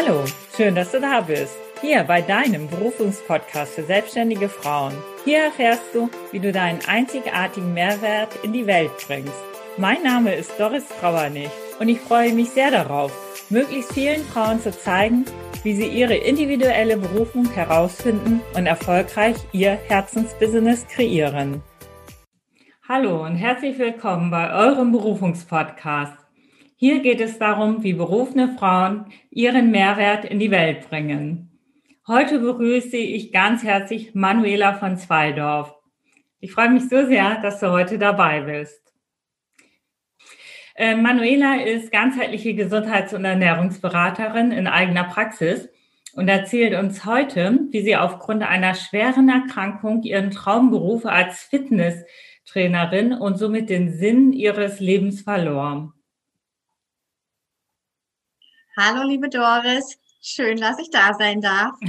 Hallo, schön, dass du da bist. Hier bei deinem Berufungspodcast für selbstständige Frauen. Hier erfährst du, wie du deinen einzigartigen Mehrwert in die Welt bringst. Mein Name ist Doris Trauernig und ich freue mich sehr darauf, möglichst vielen Frauen zu zeigen, wie sie ihre individuelle Berufung herausfinden und erfolgreich ihr Herzensbusiness kreieren. Hallo und herzlich willkommen bei eurem Berufungspodcast. Hier geht es darum, wie berufene Frauen ihren Mehrwert in die Welt bringen. Heute begrüße ich ganz herzlich Manuela von Zweidorf. Ich freue mich so sehr, dass du heute dabei bist. Äh, Manuela ist ganzheitliche Gesundheits- und Ernährungsberaterin in eigener Praxis und erzählt uns heute, wie sie aufgrund einer schweren Erkrankung ihren Traumberuf als Fitnesstrainerin und somit den Sinn ihres Lebens verlor. Hallo, liebe Doris. Schön, dass ich da sein darf.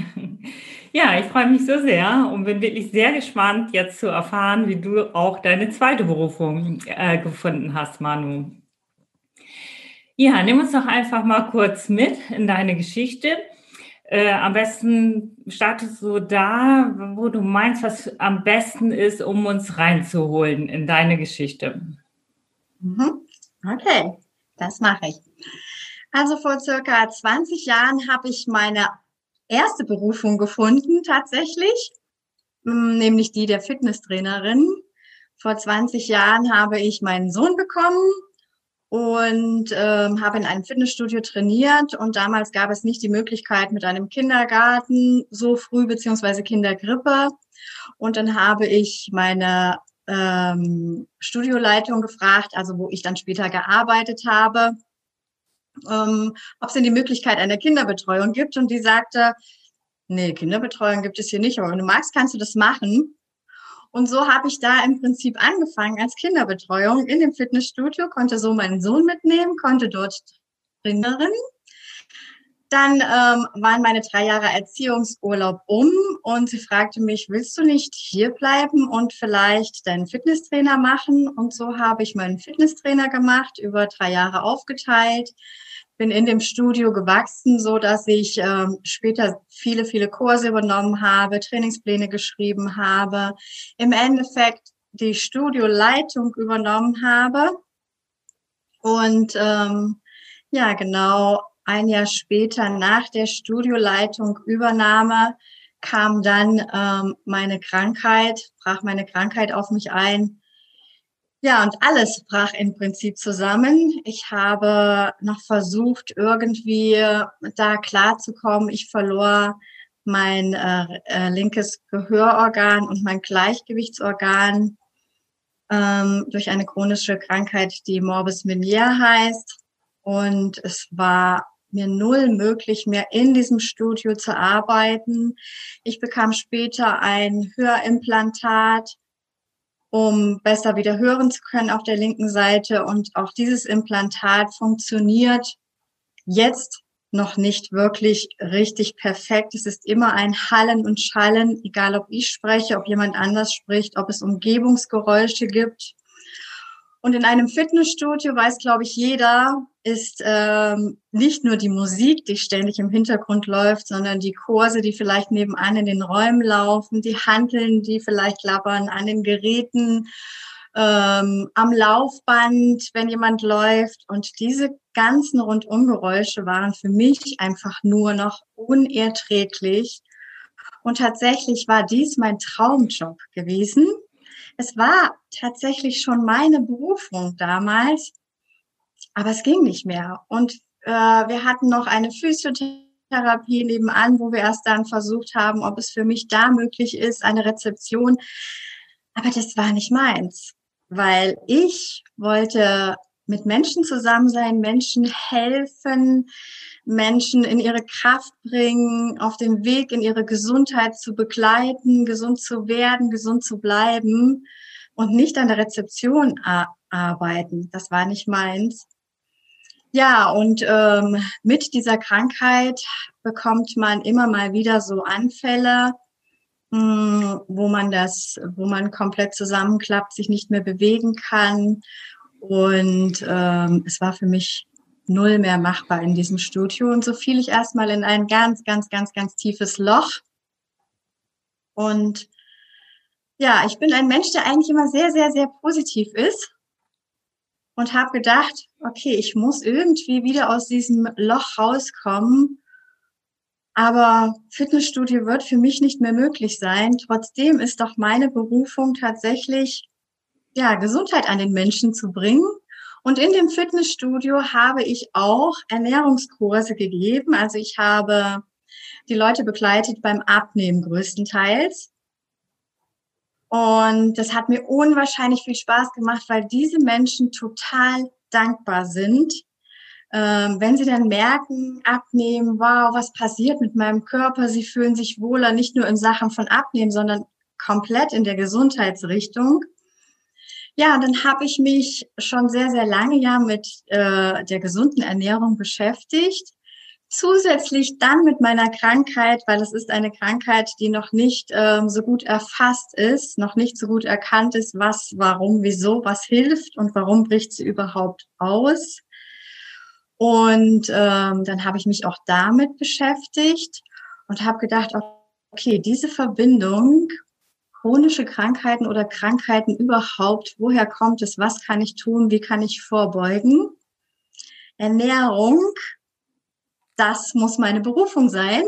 Ja, ich freue mich so sehr und bin wirklich sehr gespannt, jetzt zu erfahren, wie du auch deine zweite Berufung äh, gefunden hast, Manu. Ja, nimm uns doch einfach mal kurz mit in deine Geschichte. Äh, am besten startest du da, wo du meinst, was am besten ist, um uns reinzuholen in deine Geschichte. Mhm. Okay, das mache ich. Also vor circa 20 Jahren habe ich meine erste Berufung gefunden, tatsächlich, hm, nämlich die der Fitnesstrainerin. Vor 20 Jahren habe ich meinen Sohn bekommen und ähm, habe in einem Fitnessstudio trainiert. Und damals gab es nicht die Möglichkeit mit einem Kindergarten so früh, beziehungsweise Kindergrippe. Und dann habe ich meine ähm, Studioleitung gefragt, also wo ich dann später gearbeitet habe, ähm, ob es denn die Möglichkeit einer Kinderbetreuung gibt. Und die sagte, nee, Kinderbetreuung gibt es hier nicht, aber wenn du magst, kannst du das machen. Und so habe ich da im Prinzip angefangen als Kinderbetreuung in dem Fitnessstudio, konnte so meinen Sohn mitnehmen, konnte dort trainieren. Dann ähm, waren meine drei Jahre Erziehungsurlaub um und sie fragte mich, willst du nicht hier bleiben und vielleicht deinen Fitnesstrainer machen? Und so habe ich meinen Fitnesstrainer gemacht, über drei Jahre aufgeteilt bin in dem Studio gewachsen, so dass ich ähm, später viele, viele Kurse übernommen habe, Trainingspläne geschrieben habe, im Endeffekt die Studioleitung übernommen habe. Und ähm, ja, genau ein Jahr später nach der Studioleitung Übernahme kam dann ähm, meine Krankheit, brach meine Krankheit auf mich ein ja, und alles brach im Prinzip zusammen. Ich habe noch versucht, irgendwie da klarzukommen. Ich verlor mein äh, äh, linkes Gehörorgan und mein Gleichgewichtsorgan ähm, durch eine chronische Krankheit, die Morbus Meniere heißt. Und es war mir null möglich, mehr in diesem Studio zu arbeiten. Ich bekam später ein Hörimplantat um besser wieder hören zu können auf der linken Seite. Und auch dieses Implantat funktioniert jetzt noch nicht wirklich richtig perfekt. Es ist immer ein Hallen und Schallen, egal ob ich spreche, ob jemand anders spricht, ob es Umgebungsgeräusche gibt. Und in einem Fitnessstudio weiß, glaube ich, jeder, ist ähm, nicht nur die Musik, die ständig im Hintergrund läuft, sondern die Kurse, die vielleicht nebenan in den Räumen laufen, die Handeln, die vielleicht klappern an den Geräten, ähm, am Laufband, wenn jemand läuft. Und diese ganzen Rundumgeräusche waren für mich einfach nur noch unerträglich. Und tatsächlich war dies mein Traumjob gewesen es war tatsächlich schon meine Berufung damals, aber es ging nicht mehr. Und äh, wir hatten noch eine Physiotherapie nebenan, wo wir erst dann versucht haben, ob es für mich da möglich ist, eine Rezeption. Aber das war nicht meins, weil ich wollte mit Menschen zusammen sein, Menschen helfen, Menschen in ihre Kraft bringen, auf dem Weg in ihre Gesundheit zu begleiten, gesund zu werden, gesund zu bleiben und nicht an der Rezeption arbeiten. Das war nicht meins. Ja, und ähm, mit dieser Krankheit bekommt man immer mal wieder so Anfälle, mh, hm, wo man das, wo man komplett zusammenklappt, sich nicht mehr bewegen kann. Und ähm, es war für mich null mehr machbar in diesem Studio. Und so fiel ich erstmal in ein ganz, ganz, ganz, ganz tiefes Loch. Und ja, ich bin ein Mensch, der eigentlich immer sehr, sehr, sehr positiv ist und habe gedacht, okay, ich muss irgendwie wieder aus diesem Loch rauskommen. Aber Fitnessstudio wird für mich nicht mehr möglich sein. Trotzdem ist doch meine Berufung tatsächlich, ja, Gesundheit an den Menschen zu bringen. Und in dem Fitnessstudio habe ich auch Ernährungskurse gegeben. Also ich habe die Leute begleitet beim Abnehmen größtenteils. Und das hat mir unwahrscheinlich viel Spaß gemacht, weil diese Menschen total dankbar sind, ähm, wenn sie dann merken, abnehmen, wow, was passiert mit meinem Körper? Sie fühlen sich wohler, nicht nur in Sachen von Abnehmen, sondern komplett in der Gesundheitsrichtung. Ja, dann habe ich mich schon sehr, sehr lange ja mit äh, der gesunden Ernährung beschäftigt Zusätzlich dann mit meiner Krankheit, weil es ist eine Krankheit, die noch nicht ähm, so gut erfasst ist, noch nicht so gut erkannt ist, was, warum, wieso, was hilft und warum bricht sie überhaupt aus. Und ähm, dann habe ich mich auch damit beschäftigt und habe gedacht, okay, diese Verbindung, chronische Krankheiten oder Krankheiten überhaupt, woher kommt es, was kann ich tun, wie kann ich vorbeugen? Ernährung das muss meine Berufung sein.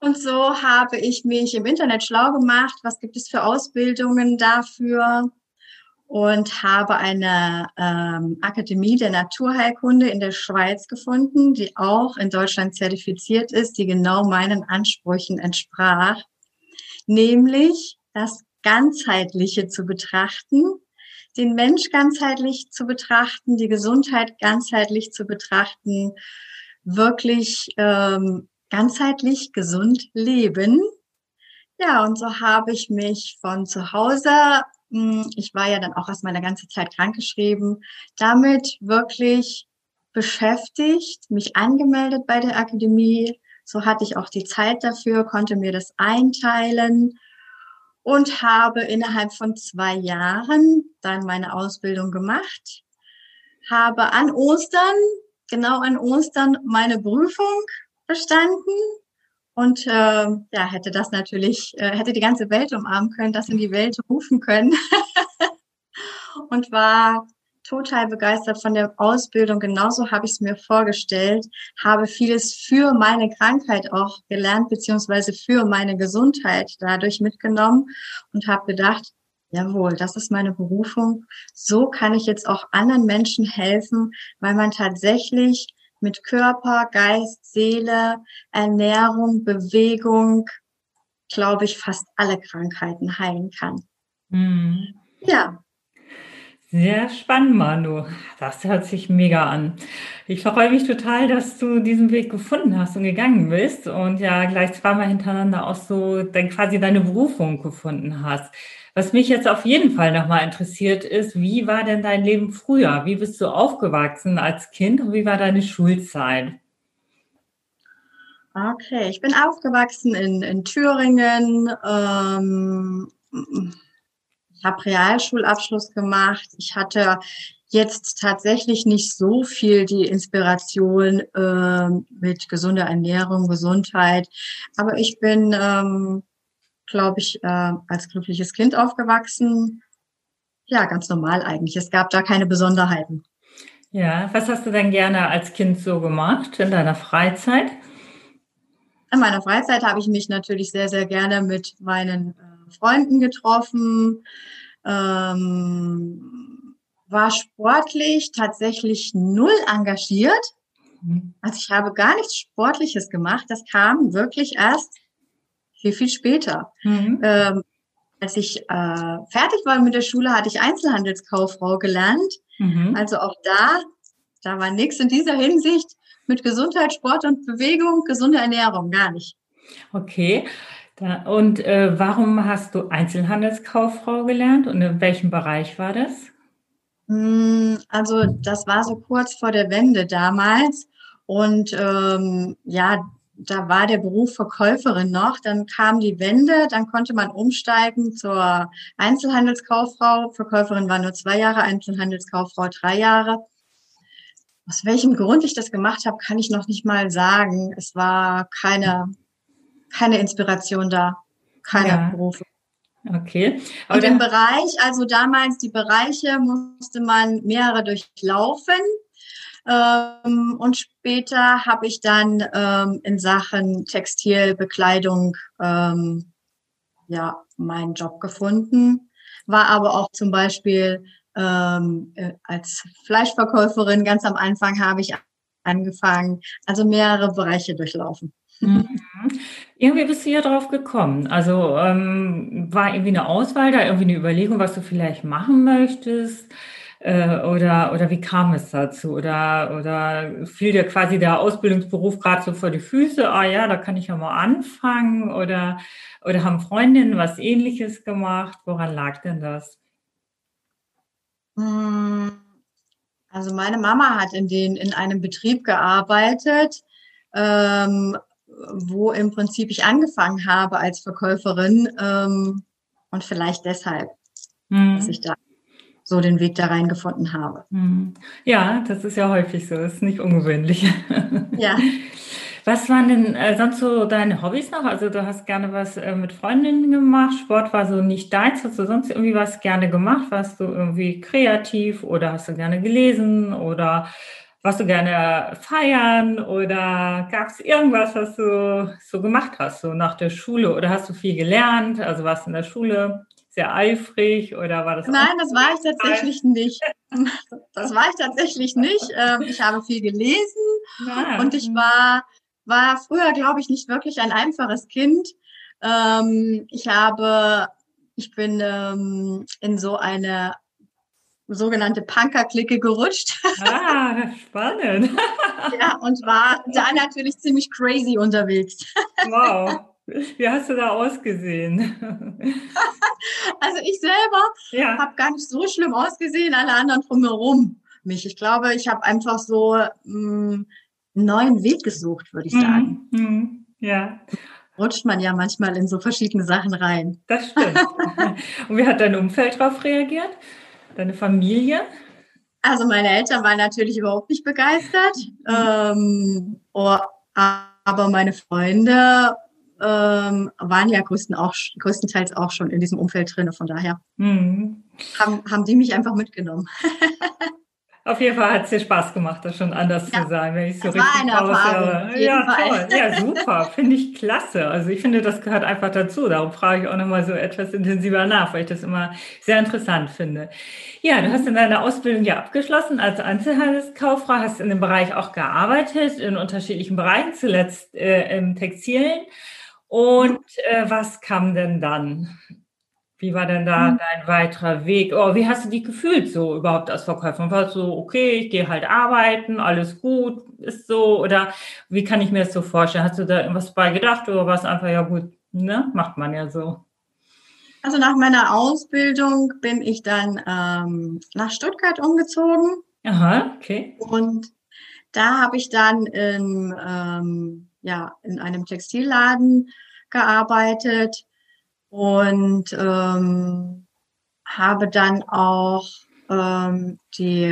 Und so habe ich mich im Internet schlau gemacht, was gibt es für Ausbildungen dafür? Und habe eine ähm, Akademie der Naturheilkunde in der Schweiz gefunden, die auch in Deutschland zertifiziert ist, die genau meinen Ansprüchen entsprach, nämlich das Ganzheitliche zu betrachten, den Mensch ganzheitlich zu betrachten, die Gesundheit ganzheitlich zu betrachten wirklich ähm, ganzheitlich gesund leben. Ja, und so habe ich mich von zu Hause, hm, ich war ja dann auch erst meine ganze Zeit krankgeschrieben, damit wirklich beschäftigt, mich angemeldet bei der Akademie. So hatte ich auch die Zeit dafür, konnte mir das einteilen und habe innerhalb von zwei Jahren dann meine Ausbildung gemacht, habe an Ostern genau an Ostern meine Prüfung bestanden und äh, ja, hätte das natürlich, äh, hätte die ganze Welt umarmen können, das in die Welt rufen können. Und war total begeistert von der Ausbildung. Genauso habe ich es mir vorgestellt, habe vieles für meine Krankheit auch gelernt, beziehungsweise für meine Gesundheit dadurch mitgenommen und habe gedacht, jawohl, das ist meine Berufung. So kann ich jetzt auch anderen Menschen helfen, weil man tatsächlich mit Körper, Geist, Seele, Ernährung, Bewegung, glaube ich, fast alle Krankheiten heilen kann. Mhm. Ja. Sehr spannend, Manu. Das hört sich mega an. Ich freue mich total, dass du diesen Weg gefunden hast und gegangen bist und ja gleich zweimal hintereinander auch so dann quasi deine Berufung gefunden hast. Was mich jetzt auf jeden Fall nochmal interessiert ist, wie war denn dein Leben früher? Wie bist du aufgewachsen als Kind und wie war deine Schulzeit? Okay, ich bin aufgewachsen in, in Thüringen. Ähm, habe Realschulabschluss gemacht. Ich hatte jetzt tatsächlich nicht so viel die Inspiration äh, mit gesunder Ernährung, Gesundheit. Aber ich bin ähm, glaube ich, äh, als glückliches Kind aufgewachsen. Ja, ganz normal eigentlich. Es gab da keine Besonderheiten. Ja, was hast du denn gerne als Kind so gemacht in deiner Freizeit? In meiner Freizeit habe ich mich natürlich sehr, sehr gerne mit meinen Freunden getroffen, ähm, war sportlich tatsächlich null engagiert. Mhm. Also ich habe gar nichts Sportliches gemacht. Das kam wirklich erst viel, viel später. Mhm. Ähm, als ich äh, fertig war mit der Schule, hatte ich Einzelhandelskauffrau gelernt. Mhm. Also auch da, da war nichts in dieser Hinsicht mit Gesundheit, Sport und Bewegung, gesunde Ernährung, gar nicht. Okay. Da, und äh, warum hast du Einzelhandelskauffrau gelernt und in welchem Bereich war das? Hm, also das war so kurz vor der Wende damals. Und ähm, ja, da war der Beruf Verkäuferin noch, dann kam die Wende, dann konnte man umsteigen zur Einzelhandelskauffrau. Verkäuferin war nur zwei Jahre, Einzelhandelskauffrau drei Jahre. aus welchem Grund ich das gemacht habe, kann ich noch nicht mal sagen. Es war keine, keine Inspiration da, keine ja. Berufe. Okay. Aber Und im Bereich, also damals die Bereiche musste man mehrere durchlaufen. Ähm, und später habe ich dann ähm, in Sachen Textilbekleidung ähm, ja meinen Job gefunden. War aber auch zum Beispiel ähm, äh, als Fleischverkäuferin ganz am Anfang habe ich angefangen, also mehrere Bereiche durchlaufen. Mhm. Irgendwie bist du ja drauf gekommen. Also ähm, war irgendwie eine Auswahl da, irgendwie eine Überlegung, was du vielleicht machen möchtest? Äh, oder, oder wie kam es dazu? Oder, oder fiel dir quasi der Ausbildungsberuf gerade so vor die Füße? Ah ja, da kann ich ja mal anfangen. Oder, oder haben Freundinnen was ähnliches gemacht? Woran lag denn das? Hm, also meine Mama hat in, den, in einem Betrieb gearbeitet, ähm, wo im Prinzip ich angefangen habe als Verkäuferin ähm, und vielleicht deshalb, mhm. dass ich da so den Weg da reingefunden habe. Mhm. Ja, das ist ja häufig so, das ist nicht ungewöhnlich. Ja. Was waren denn äh, sonst so deine Hobbys noch? Also du hast gerne was äh, mit Freundinnen gemacht, Sport war so nicht deins. Hast du sonst irgendwie was gerne gemacht? Warst du irgendwie kreativ oder hast du gerne gelesen oder warst du gerne feiern oder gab es irgendwas, was du so gemacht hast, so nach der Schule oder hast du viel gelernt? Also warst du in der Schule sehr eifrig oder war das? Nein, das war ich tatsächlich nicht. Das war ich tatsächlich nicht. Ich habe viel gelesen ja. und ich war war früher, glaube ich, nicht wirklich ein einfaches Kind. Ähm, ich habe, ich bin ähm, in so eine sogenannte Punker-Clique gerutscht. Ah, spannend. ja, und war da natürlich ziemlich crazy unterwegs. wow. Wie hast du da ausgesehen? also ich selber ja. habe gar nicht so schlimm ausgesehen, alle anderen drumherum mich. Ich glaube, ich habe einfach so mh, mm, neuen Weg gesucht, würde ich mhm, sagen. Mhm, ja. Rutscht man ja manchmal in so verschiedene Sachen rein. Das stimmt. Und wie hat dein Umfeld darauf reagiert? Deine Familie? Also meine Eltern waren natürlich überhaupt nicht begeistert. Ähm, oh, aber meine Freunde ähm, waren ja größten auch, größtenteils auch schon in diesem Umfeld drin. Von daher mhm. haben, haben die mich einfach mitgenommen. Auf jeden Fall hat es dir Spaß gemacht, das schon anders ja, zu sein, wenn ich so richtig raushöre. Ja, toll. Ja, super. Finde ich klasse. Also ich finde, das gehört einfach dazu. Darum frage ich auch nochmal so etwas intensiver nach, weil ich das immer sehr interessant finde. Ja, du hast in deiner Ausbildung ja abgeschlossen als Einzelhandelskauffrau, hast in dem Bereich auch gearbeitet, in unterschiedlichen Bereichen, zuletzt äh, im Textilen. Und äh, was kam denn dann? Wie war denn da mhm. dein weiterer Weg? Oh, wie hast du dich gefühlt so überhaupt als Verkäuferin? War so, okay, ich gehe halt arbeiten, alles gut, ist so? Oder wie kann ich mir das so vorstellen? Hast du da irgendwas bei gedacht oder war es einfach, ja gut, ne, macht man ja so? Also nach meiner Ausbildung bin ich dann ähm, nach Stuttgart umgezogen. Aha, okay. Und da habe ich dann in, ähm, ja, in einem Textilladen gearbeitet und ähm, habe dann auch ähm, die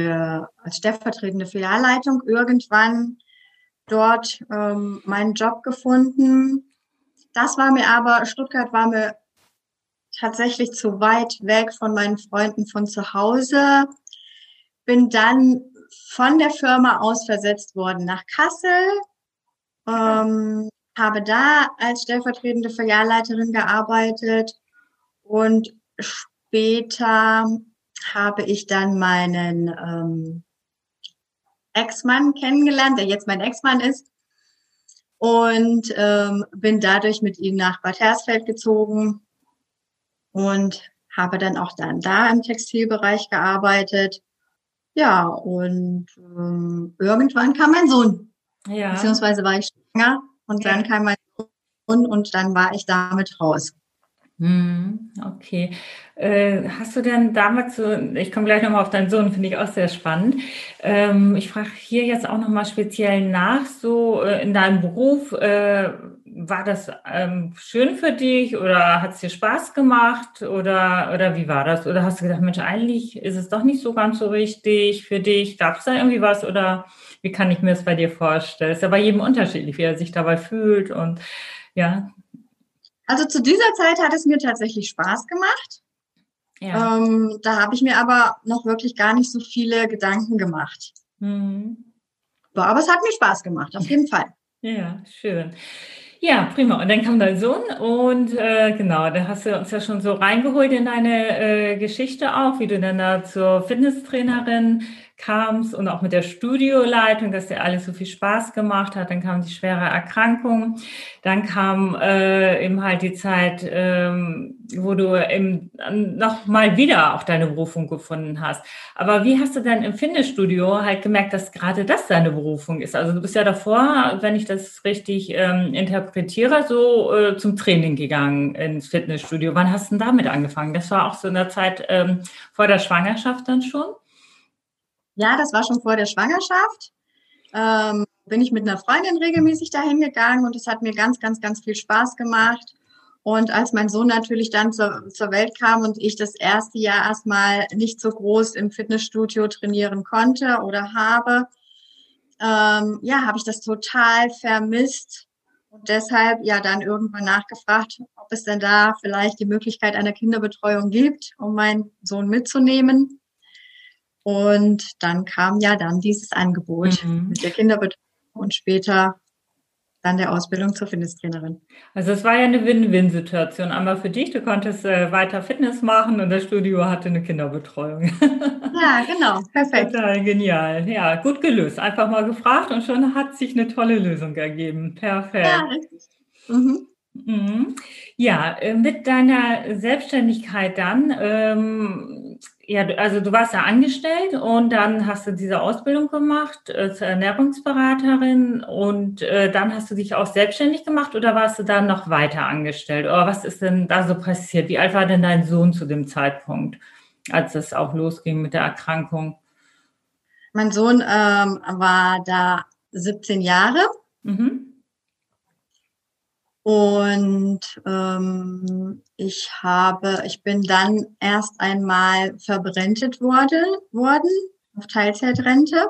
als stellvertretende Filialleitung irgendwann dort ähm, meinen Job gefunden. Das war mir aber, Stuttgart war mir tatsächlich zu weit weg von meinen Freunden von zu Hause. Bin dann von der Firma aus versetzt worden nach Kassel. Ähm, habe da als stellvertretende Filialleiterin gearbeitet und später habe ich dann meinen ähm, Ex-Mann kennengelernt, der jetzt mein Ex-Mann ist und ähm, bin dadurch mit ihm nach Bad Hersfeld gezogen und habe dann auch dann da im Textilbereich gearbeitet. Ja, und ähm, irgendwann kam mein Sohn. Ja. Beziehungsweise war ich schwanger und dann kam mein Sohn und dann war ich damit raus. Hm, okay. Äh, hast du denn damals so, ich komme gleich nochmal auf deinen Sohn, finde ich auch sehr spannend. Ähm, ich frage hier jetzt auch nochmal speziell nach, so äh, in deinem Beruf, äh, war das ähm, schön für dich oder hat es dir Spaß gemacht oder, oder wie war das? Oder hast du gedacht, Mensch, eigentlich ist es doch nicht so ganz so richtig für dich? Gab es da irgendwie was oder wie kann ich mir das bei dir vorstellen? Es ist ja bei jedem unterschiedlich, wie er sich dabei fühlt und ja. Also zu dieser Zeit hat es mir tatsächlich Spaß gemacht. Ja. Ähm, da habe ich mir aber noch wirklich gar nicht so viele Gedanken gemacht. Mhm. Aber es hat mir Spaß gemacht, auf jeden Fall. Ja, schön. Ja, prima. Und dann kam dein Sohn und äh, genau, da hast du uns ja schon so reingeholt in deine äh, Geschichte auch, wie du dann da zur Fitnesstrainerin kamst und auch mit der Studioleitung, dass dir alles so viel Spaß gemacht hat. Dann kam die schwere Erkrankung. Dann kam äh, eben halt die Zeit, ähm, wo du eben noch mal wieder auch deine Berufung gefunden hast. Aber wie hast du dann im Fitnessstudio halt gemerkt, dass gerade das deine Berufung ist? Also du bist ja davor, wenn ich das richtig ähm, interpretiere, so äh, zum Training gegangen ins Fitnessstudio. Wann hast du denn damit angefangen? Das war auch so in der Zeit ähm, vor der Schwangerschaft dann schon? Ja, das war schon vor der Schwangerschaft. Ähm, bin ich mit einer Freundin regelmäßig dahin gegangen und es hat mir ganz, ganz, ganz viel Spaß gemacht. Und als mein Sohn natürlich dann zur, zur Welt kam und ich das erste Jahr erstmal nicht so groß im Fitnessstudio trainieren konnte oder habe, ähm, ja, habe ich das total vermisst und deshalb ja dann irgendwann nachgefragt, ob es denn da vielleicht die Möglichkeit einer Kinderbetreuung gibt, um meinen Sohn mitzunehmen. Und dann kam ja dann dieses Angebot mhm. mit der Kinderbetreuung und später dann der Ausbildung zur Fitnesstrainerin. Also es war ja eine Win-Win-Situation. Einmal für dich, du konntest äh, weiter Fitness machen und das Studio hatte eine Kinderbetreuung. Ja, genau, perfekt. Total genial. Ja, gut gelöst. Einfach mal gefragt und schon hat sich eine tolle Lösung ergeben. Perfekt. Ja, richtig. Mhm. Mhm. Ja, äh, mit deiner Selbstständigkeit dann, ähm, ja, also du warst ja angestellt und dann hast du diese Ausbildung gemacht äh, zur Ernährungsberaterin und äh, dann hast du dich auch selbstständig gemacht oder warst du dann noch weiter angestellt? Oder was ist denn da so passiert? Wie alt war denn dein Sohn zu dem Zeitpunkt, als es auch losging mit der Erkrankung? Mein Sohn ähm, war da 17 Jahre. Mhm. Und ähm, ich habe, ich bin dann erst einmal verbrentet wurde, worden auf Teilzeitrente.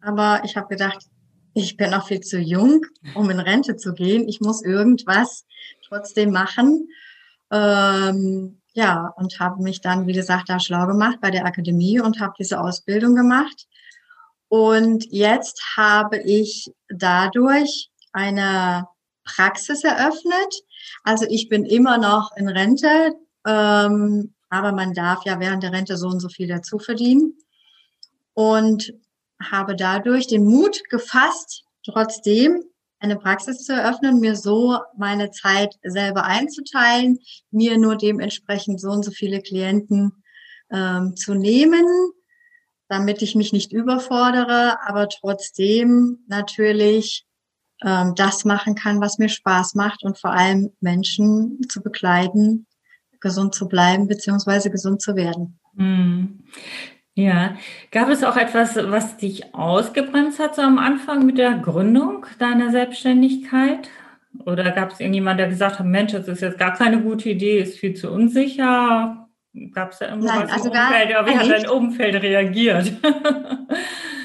Aber ich habe gedacht, ich bin noch viel zu jung, um in Rente zu gehen. Ich muss irgendwas trotzdem machen. Ähm, ja, und habe mich dann, wie gesagt, da schlau gemacht bei der Akademie und habe diese Ausbildung gemacht. Und jetzt habe ich dadurch eine Praxis eröffnet. Also ich bin immer noch in Rente, ähm, aber man darf ja während der Rente so und so viel dazu verdienen. Und habe dadurch den Mut gefasst, trotzdem eine Praxis zu eröffnen, mir so meine Zeit selber einzuteilen, mir nur dementsprechend so und so viele Klienten ähm, zu nehmen, damit ich mich nicht überfordere, aber trotzdem natürlich ähm, das machen kann, was mir Spaß macht und vor allem Menschen zu begleiten, gesund zu bleiben beziehungsweise gesund zu werden. Mhm. Ja, gab es auch etwas, was dich ausgebremst hat so am Anfang mit der Gründung deiner Selbstständigkeit? Oder gab es irgendjemand, der gesagt hat, Mensch, das ist jetzt gar keine gute Idee, ist viel zu unsicher? Gab es da irgendwas Nein, also im Umfeld? Gar, wie hat dein Umfeld reagiert?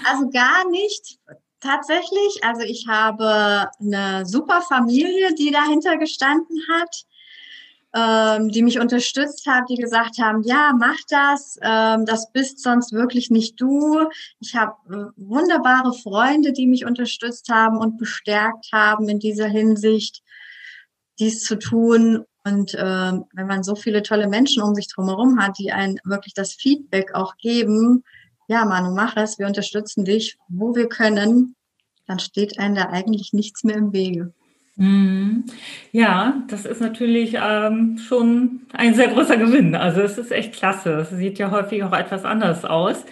also gar nicht tatsächlich. Also ich habe eine super Familie, die dahinter gestanden hat, ähm, die mich unterstützt hat, die gesagt haben, ja, mach das, ähm, das bist sonst wirklich nicht du. Ich habe äh, wunderbare Freunde, die mich unterstützt haben und bestärkt haben in dieser Hinsicht, dies zu tun. Und ähm, wenn man so viele tolle Menschen um sich drumherum hat, die einen wirklich das Feedback auch geben, ja, Manu, mach es, wir unterstützen dich, wo wir können, dann steht einem da eigentlich nichts mehr im Wege. Mhm. Ja, das ist natürlich ähm, schon ein sehr großer Gewinn. Also es ist echt klasse. Es sieht ja häufig auch etwas anders aus.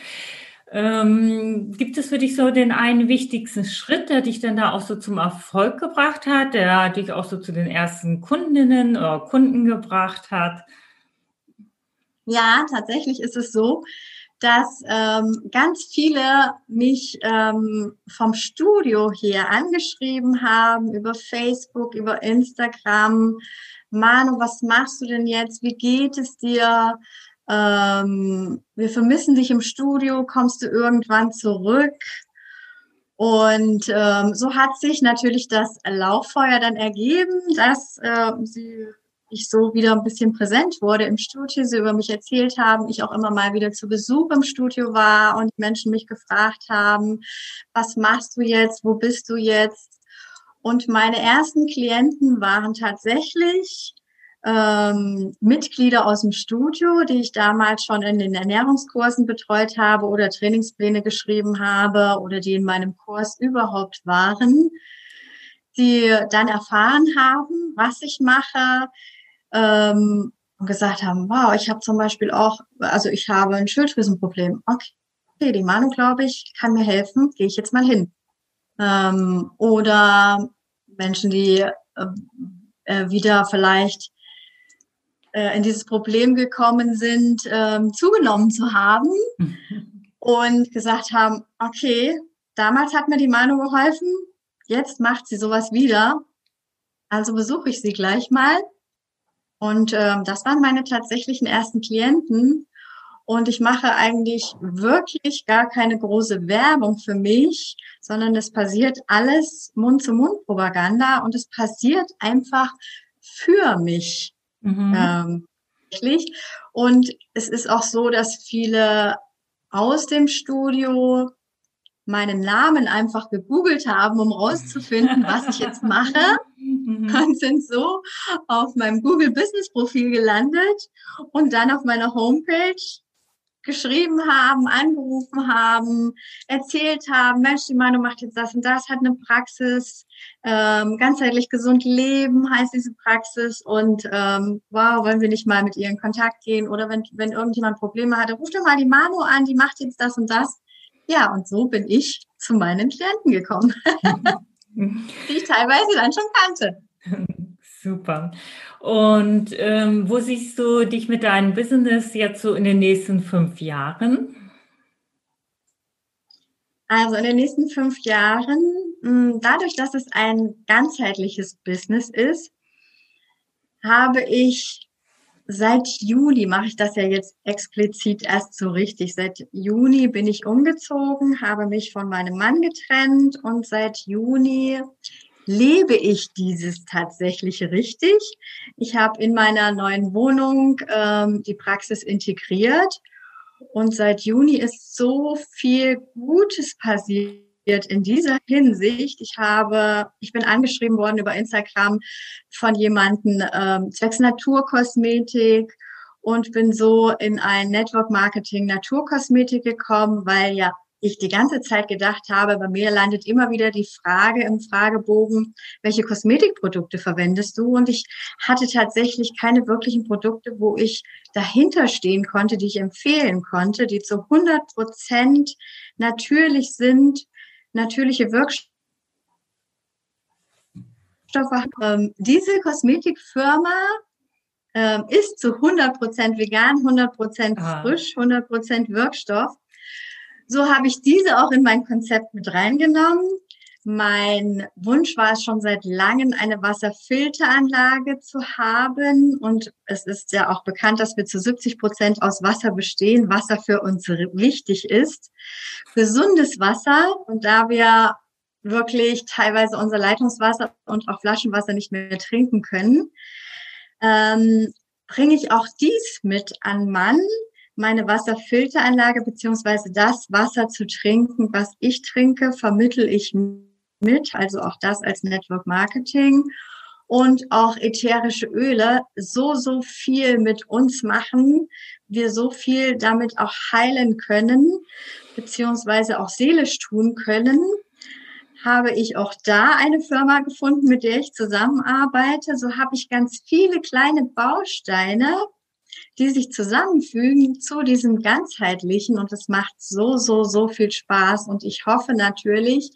Ähm, gibt es für dich so den einen wichtigsten Schritt, der dich dann da auch so zum Erfolg gebracht hat, der dich auch so zu den ersten Kundinnen oder Kunden gebracht hat? Ja, tatsächlich ist es so, dass ähm, ganz viele mich ähm, vom Studio hier angeschrieben haben, über Facebook, über Instagram. Manu, was machst du denn jetzt? Wie geht es dir? Ähm, wir vermissen dich im Studio. Kommst du irgendwann zurück? Und ähm, so hat sich natürlich das Lauffeuer dann ergeben, dass äh, sie ich so wieder ein bisschen präsent wurde im Studio, sie über mich erzählt haben, ich auch immer mal wieder zu Besuch im Studio war und Menschen mich gefragt haben, was machst du jetzt, wo bist du jetzt? Und meine ersten Klienten waren tatsächlich ähm, Mitglieder aus dem Studio, die ich damals schon in den Ernährungskursen betreut habe oder Trainingspläne geschrieben habe oder die in meinem Kurs überhaupt waren, die dann erfahren haben, was ich mache, ähm, und gesagt haben, wow, ich habe zum Beispiel auch, also ich habe ein Schilddrüsenproblem. Okay, die Manu, glaube ich, kann mir helfen, gehe ich jetzt mal hin. Ähm, oder Menschen, die äh, äh, wieder vielleicht äh, in dieses Problem gekommen sind, ähm, zugenommen zu haben und gesagt haben, okay, damals hat mir die Manu geholfen, jetzt macht sie sowas wieder. Also besuche ich sie gleich mal und ähm, das waren meine tatsächlichen ersten Klienten. Und ich mache eigentlich wirklich gar keine große Werbung für mich, sondern es passiert alles Mund-zu-Mund-Propaganda und es passiert einfach für mich. Mhm. Ähm, und es ist auch so, dass viele aus dem Studio meinen Namen einfach gegoogelt haben, um rauszufinden, was ich jetzt mache. Mhm. Und sind so auf meinem Google Business Profil gelandet und dann auf meiner Homepage geschrieben haben, angerufen haben, erzählt haben, Mensch, die Manu macht jetzt das und das, hat eine Praxis, ähm, ganzheitlich gesund leben heißt diese Praxis und ähm, wow, wollen wir nicht mal mit ihr in Kontakt gehen oder wenn, wenn irgendjemand Probleme hatte, ruft doch mal die Manu an, die macht jetzt das und das. Ja, und so bin ich zu meinen Klienten gekommen, die ich teilweise dann schon kannte. Super. Und ähm, wo siehst du dich mit deinem Business jetzt so in den nächsten fünf Jahren? Also in den nächsten fünf Jahren, hm, dadurch, dass es ein ganzheitliches Business ist, habe ich seit Juli mache ich das ja jetzt explizit erst so richtig. Seit Juni bin ich umgezogen, habe mich von meinem Mann getrennt und seit Juni lebe ich dieses tatsächlich richtig. Ich habe in meiner neuen Wohnung ähm, die Praxis integriert und seit Juni ist so viel Gutes passiert in dieser Hinsicht. Ich habe, ich bin angeschrieben worden über Instagram von jemanden ähm, zwecks Naturkosmetik und bin so in ein Network Marketing Naturkosmetik gekommen, weil ja ich die ganze Zeit gedacht habe, bei mir landet immer wieder die Frage im Fragebogen, welche Kosmetikprodukte verwendest du? Und ich hatte tatsächlich keine wirklichen Produkte, wo ich dahinter stehen konnte, die ich empfehlen konnte, die zu 100 Prozent natürlich sind natürliche Wirkstoffe. Ähm, diese Kosmetikfirma ähm, ist zu 100% vegan, 100% ah. frisch, 100% Wirkstoff. So habe ich diese auch in mein Konzept mit reingenommen. Mein Wunsch war es schon seit langem, eine Wasserfilteranlage zu haben. Und es ist ja auch bekannt, dass wir zu 70 Prozent aus Wasser bestehen, Wasser für uns wichtig ist. Gesundes Wasser. Und da wir wirklich teilweise unser Leitungswasser und auch Flaschenwasser nicht mehr trinken können, ähm, bringe ich auch dies mit an Mann, meine Wasserfilteranlage beziehungsweise das Wasser zu trinken, was ich trinke, vermittel ich mit, also auch das als Network Marketing. Und auch ätherische Öle so, so viel mit uns machen, wir so viel damit auch heilen können, beziehungsweise auch seelisch tun können, habe ich auch da eine Firma gefunden, mit der ich zusammenarbeite. So habe ich ganz viele kleine Bausteine, die sich zusammenfügen zu diesem ganzheitlichen. Und es macht so, so, so viel Spaß. Und ich hoffe natürlich,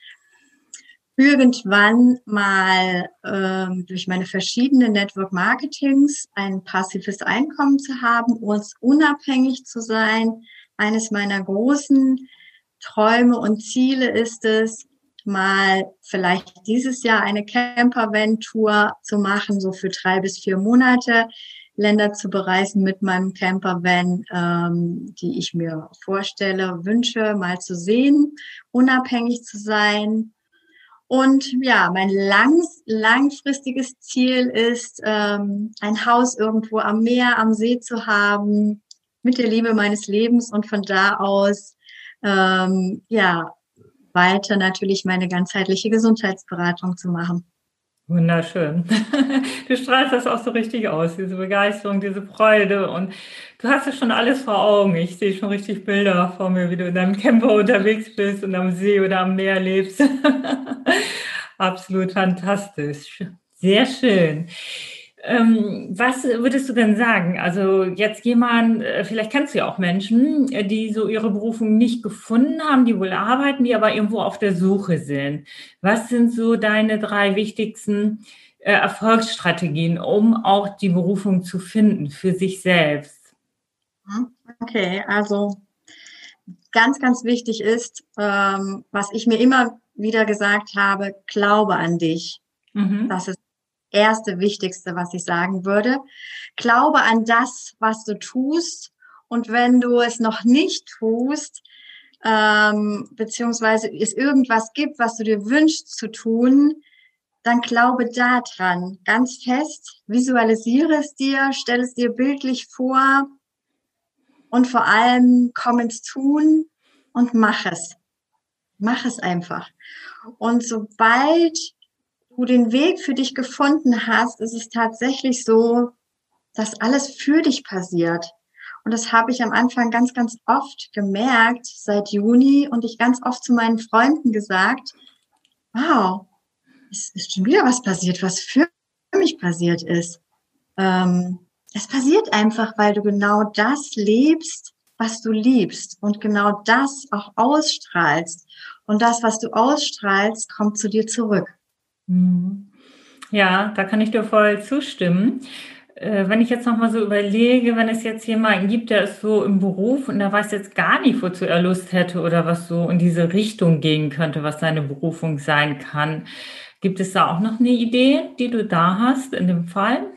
irgendwann mal ähm, durch meine verschiedenen Network Marketings ein passives Einkommen zu haben, uns unabhängig zu sein, eines meiner großen Träume und Ziele ist es, mal vielleicht dieses Jahr eine Camper-Van-Tour zu machen, so für drei bis vier Monate. Länder zu bereisen mit meinem Camper-Van, ähm, die ich mir vorstelle, wünsche, mal zu sehen, unabhängig zu sein. Und ja, mein langs, langfristiges Ziel ist, ähm, ein Haus irgendwo am Meer, am See zu haben, mit der Liebe meines Lebens und von da aus ähm, ja weiter natürlich meine ganzheitliche Gesundheitsberatung zu machen. Wunderschön. Du strahlst das auch so richtig aus, diese Begeisterung, diese Freude und du hast es schon alles vor Augen. Ich sehe schon richtig Bilder vor mir, wie du in deinem Camper unterwegs bist und am See oder am Meer lebst. Absolut fantastisch. Sehr schön. Ähm, was würdest du denn sagen? Also jetzt jemand, äh, vielleicht kennst du ja auch Menschen, äh, die so ihre Berufung nicht gefunden haben, die wohl arbeiten, die aber irgendwo auf der Suche sind. Was sind so deine drei wichtigsten äh, Erfolgsstrategien, um auch die Berufung zu finden für sich selbst? Mhm. Okay, also ganz, ganz wichtig ist, ähm, was ich mir immer wieder gesagt habe, glaube an dich. Mhm. Das ist erste Wichtigste, was ich sagen würde. Glaube an das, was du tust. Und wenn du es noch nicht tust, ähm, beziehungsweise es irgendwas gibt, was du dir wünschst zu tun, dann glaube daran ganz fest, visualisiere es dir, stell es dir bildlich vor und vor allem komm ins Tun und mach es. Mach es einfach. Und sobald du den Weg für dich gefunden hast, ist es tatsächlich so, dass alles für dich passiert. Und das habe ich am Anfang ganz, ganz oft gemerkt seit Juni und ich ganz oft zu meinen Freunden gesagt, wow, es ist schon wieder was passiert, was für mich passiert ist. Ähm, es passiert einfach, weil du genau das lebst, was du liebst und genau das auch ausstrahlst. Und das, was du ausstrahlst, kommt zu dir zurück. Mhm. Ja, da kann ich dir voll zustimmen. Äh, wenn ich jetzt nochmal so überlege, wenn es jetzt jemanden gibt, der ist so im Beruf und der weiß jetzt gar nicht, wozu er Lust hätte oder was so in diese Richtung gehen könnte, was seine Berufung sein kann. Gibt es da auch noch eine Idee, die du da hast in dem Fall?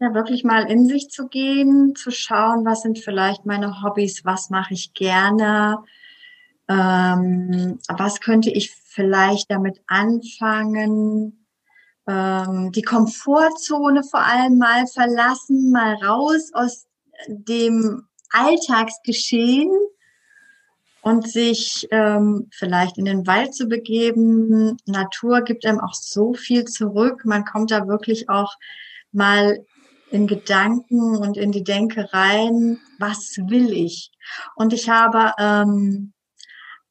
Ja, wirklich mal in sich zu gehen, zu schauen, was sind vielleicht meine Hobbys, was mache ich gerne, ähm, was könnte ich vielleicht damit anfangen, ähm, die Komfortzone vor allem mal verlassen, mal raus aus dem Alltagsgeschehen und sich ähm, vielleicht in den Wald zu begeben. Natur gibt einem auch so viel zurück. Man kommt da wirklich auch mal in Gedanken und in die Denke rein, was will ich? Und ich habe ähm,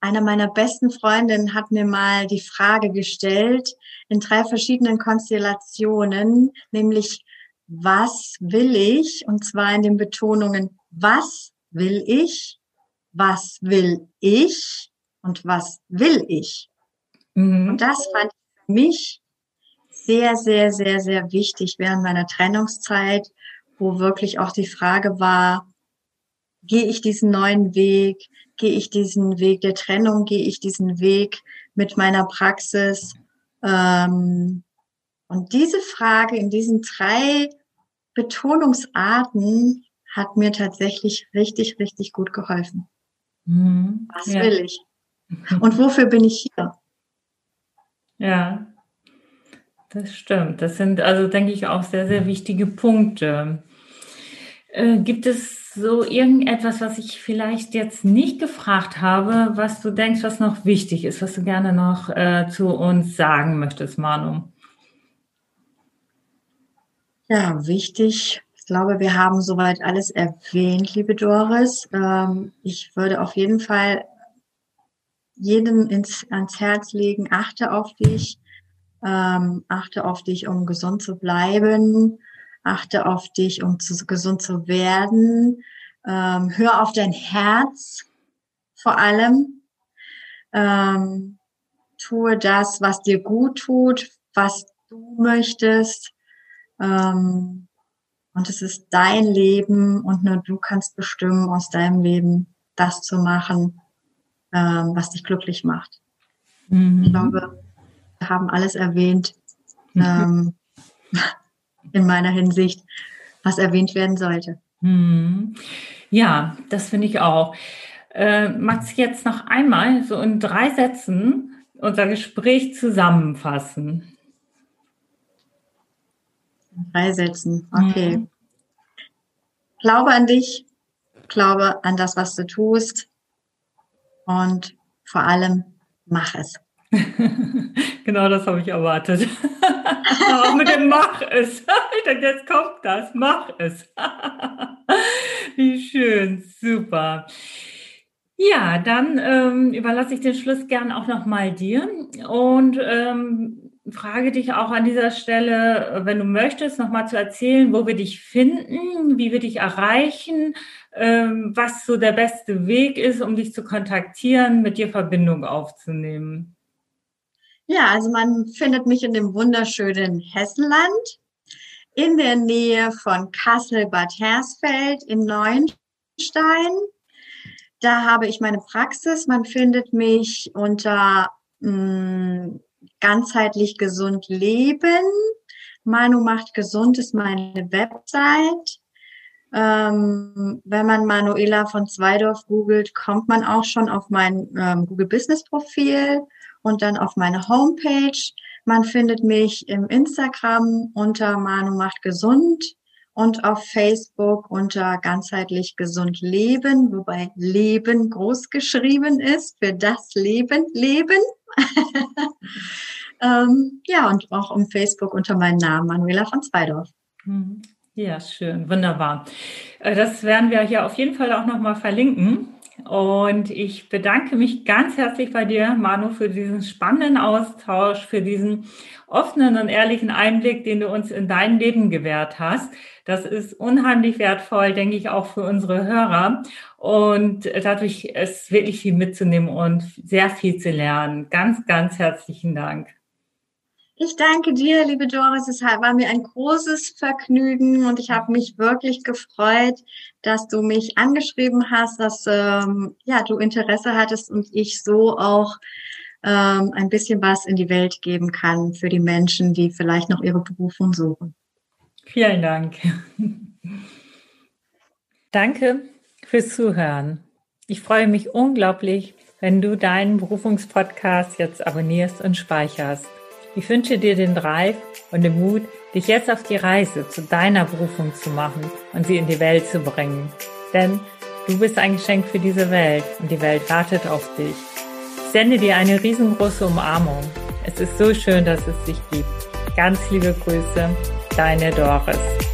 eine meiner besten Freundinnen hat mir mal die Frage gestellt in drei verschiedenen Konstellationen, nämlich was will ich? Und zwar in den Betonungen, was will ich? Was will ich? Und was will ich? Mhm. Und das fand ich für mich sehr, sehr, sehr, sehr wichtig während meiner Trennungszeit, wo wirklich auch die Frage war, gehe ich diesen neuen Weg? Gehe ich diesen Weg der Trennung, gehe ich diesen Weg mit meiner Praxis. Ähm, und diese Frage in diesen drei Betonungsarten hat mir tatsächlich richtig, richtig gut geholfen. Mhm, Was ja. will ich? Und wofür bin ich hier? Ja, das stimmt. Das sind also, denke ich, auch sehr, sehr wichtige Punkte. Äh, gibt es so irgendetwas, was ich vielleicht jetzt nicht gefragt habe, was du denkst, was noch wichtig ist, was du gerne noch äh, zu uns sagen möchtest, Manu? Ja, wichtig. Ich glaube, wir haben soweit alles erwähnt, liebe Doris. Ähm, ich würde auf jeden Fall jedem ins, ans Herz legen, achte auf dich, ähm, achte auf dich, um gesund zu bleiben achte auf dich, um zu, gesund zu werden. Ähm, hör auf dein Herz vor allem. Ähm, tue das, was dir gut tut, was du möchtest. Ähm, Und es ist dein Leben und nur du kannst bestimmen, aus deinem Leben das zu machen, ähm, was dich glücklich macht. Mhm. Ich glaube, wir haben alles erwähnt mhm. in meiner Hinsicht, was erwähnt werden sollte. Mhm. Ja, das finde ich auch. Äh, magst du jetzt noch einmal so in drei Sätzen unser Gespräch zusammenfassen? Drei Sätzen, okay. Mhm. Glaube an dich, glaube an das, was du tust und vor allem mach es. genau das habe ich erwartet. auch mit dem Mach es. Ich dachte, jetzt kommt das, mach es. Wie schön, super. Ja, dann ähm, überlasse ich den Schluss gern auch nochmal dir und ähm, frage dich auch an dieser Stelle, wenn du möchtest, nochmal zu erzählen, wo wir dich finden, wie wir dich erreichen, ähm, was so der beste Weg ist, um dich zu kontaktieren, mit dir Verbindung aufzunehmen. Ja, also man findet mich in dem wunderschönen Hessenland in der Nähe von Kassel-Bad Hersfeld in Neuenstein. Da habe ich meine Praxis. Man findet mich unter mh, mm, ganzheitlich gesund leben. Manu macht gesund ist meine Website. Ähm, wenn man Manuela von Zweidorf googelt, kommt man auch schon auf mein ähm, Google Business Profil und dann auf meine Homepage. Man findet mich im Instagram unter Manu macht gesund und auf Facebook unter ganzheitlich gesund leben, wobei Leben groß geschrieben ist für das Leben, Leben. ähm, ja, und auch um Facebook unter meinem Namen, Manuela von Zweidorf. Mhm. Ja, schön, wunderbar. Äh, das werden wir hier auf jeden Fall auch nochmal verlinken. Und ich bedanke mich ganz herzlich bei dir, Manu, für diesen spannenden Austausch, für diesen offenen und ehrlichen Einblick, den du uns in dein Leben gewährt hast. Das ist unheimlich wertvoll, denke ich, auch für unsere Hörer. Und dadurch ist wirklich viel mitzunehmen und sehr viel zu lernen. Ganz, ganz herzlichen Dank. Ich danke dir, liebe Doris. Es war mir ein großes Vergnügen und ich habe mich wirklich gefreut, dass du mich angeschrieben hast, dass ähm, ja du Interesse hattest und ich so auch ähm, ein bisschen was in die Welt geben kann für die Menschen, die vielleicht noch ihre Berufung suchen. Vielen Dank. Danke fürs Zuhören. Ich freue mich unglaublich, wenn du deinen Berufungspodcast jetzt abonnierst und speicherst. Ich wünsche dir den Drive und den Mut, dich jetzt auf die Reise zu deiner Berufung zu machen und sie in die Welt zu bringen. Denn du bist ein Geschenk für diese Welt und die Welt wartet auf dich. Ich sende dir eine riesengroße Umarmung. Es ist so schön, dass es dich gibt. Ganz liebe Grüße, deine Doris.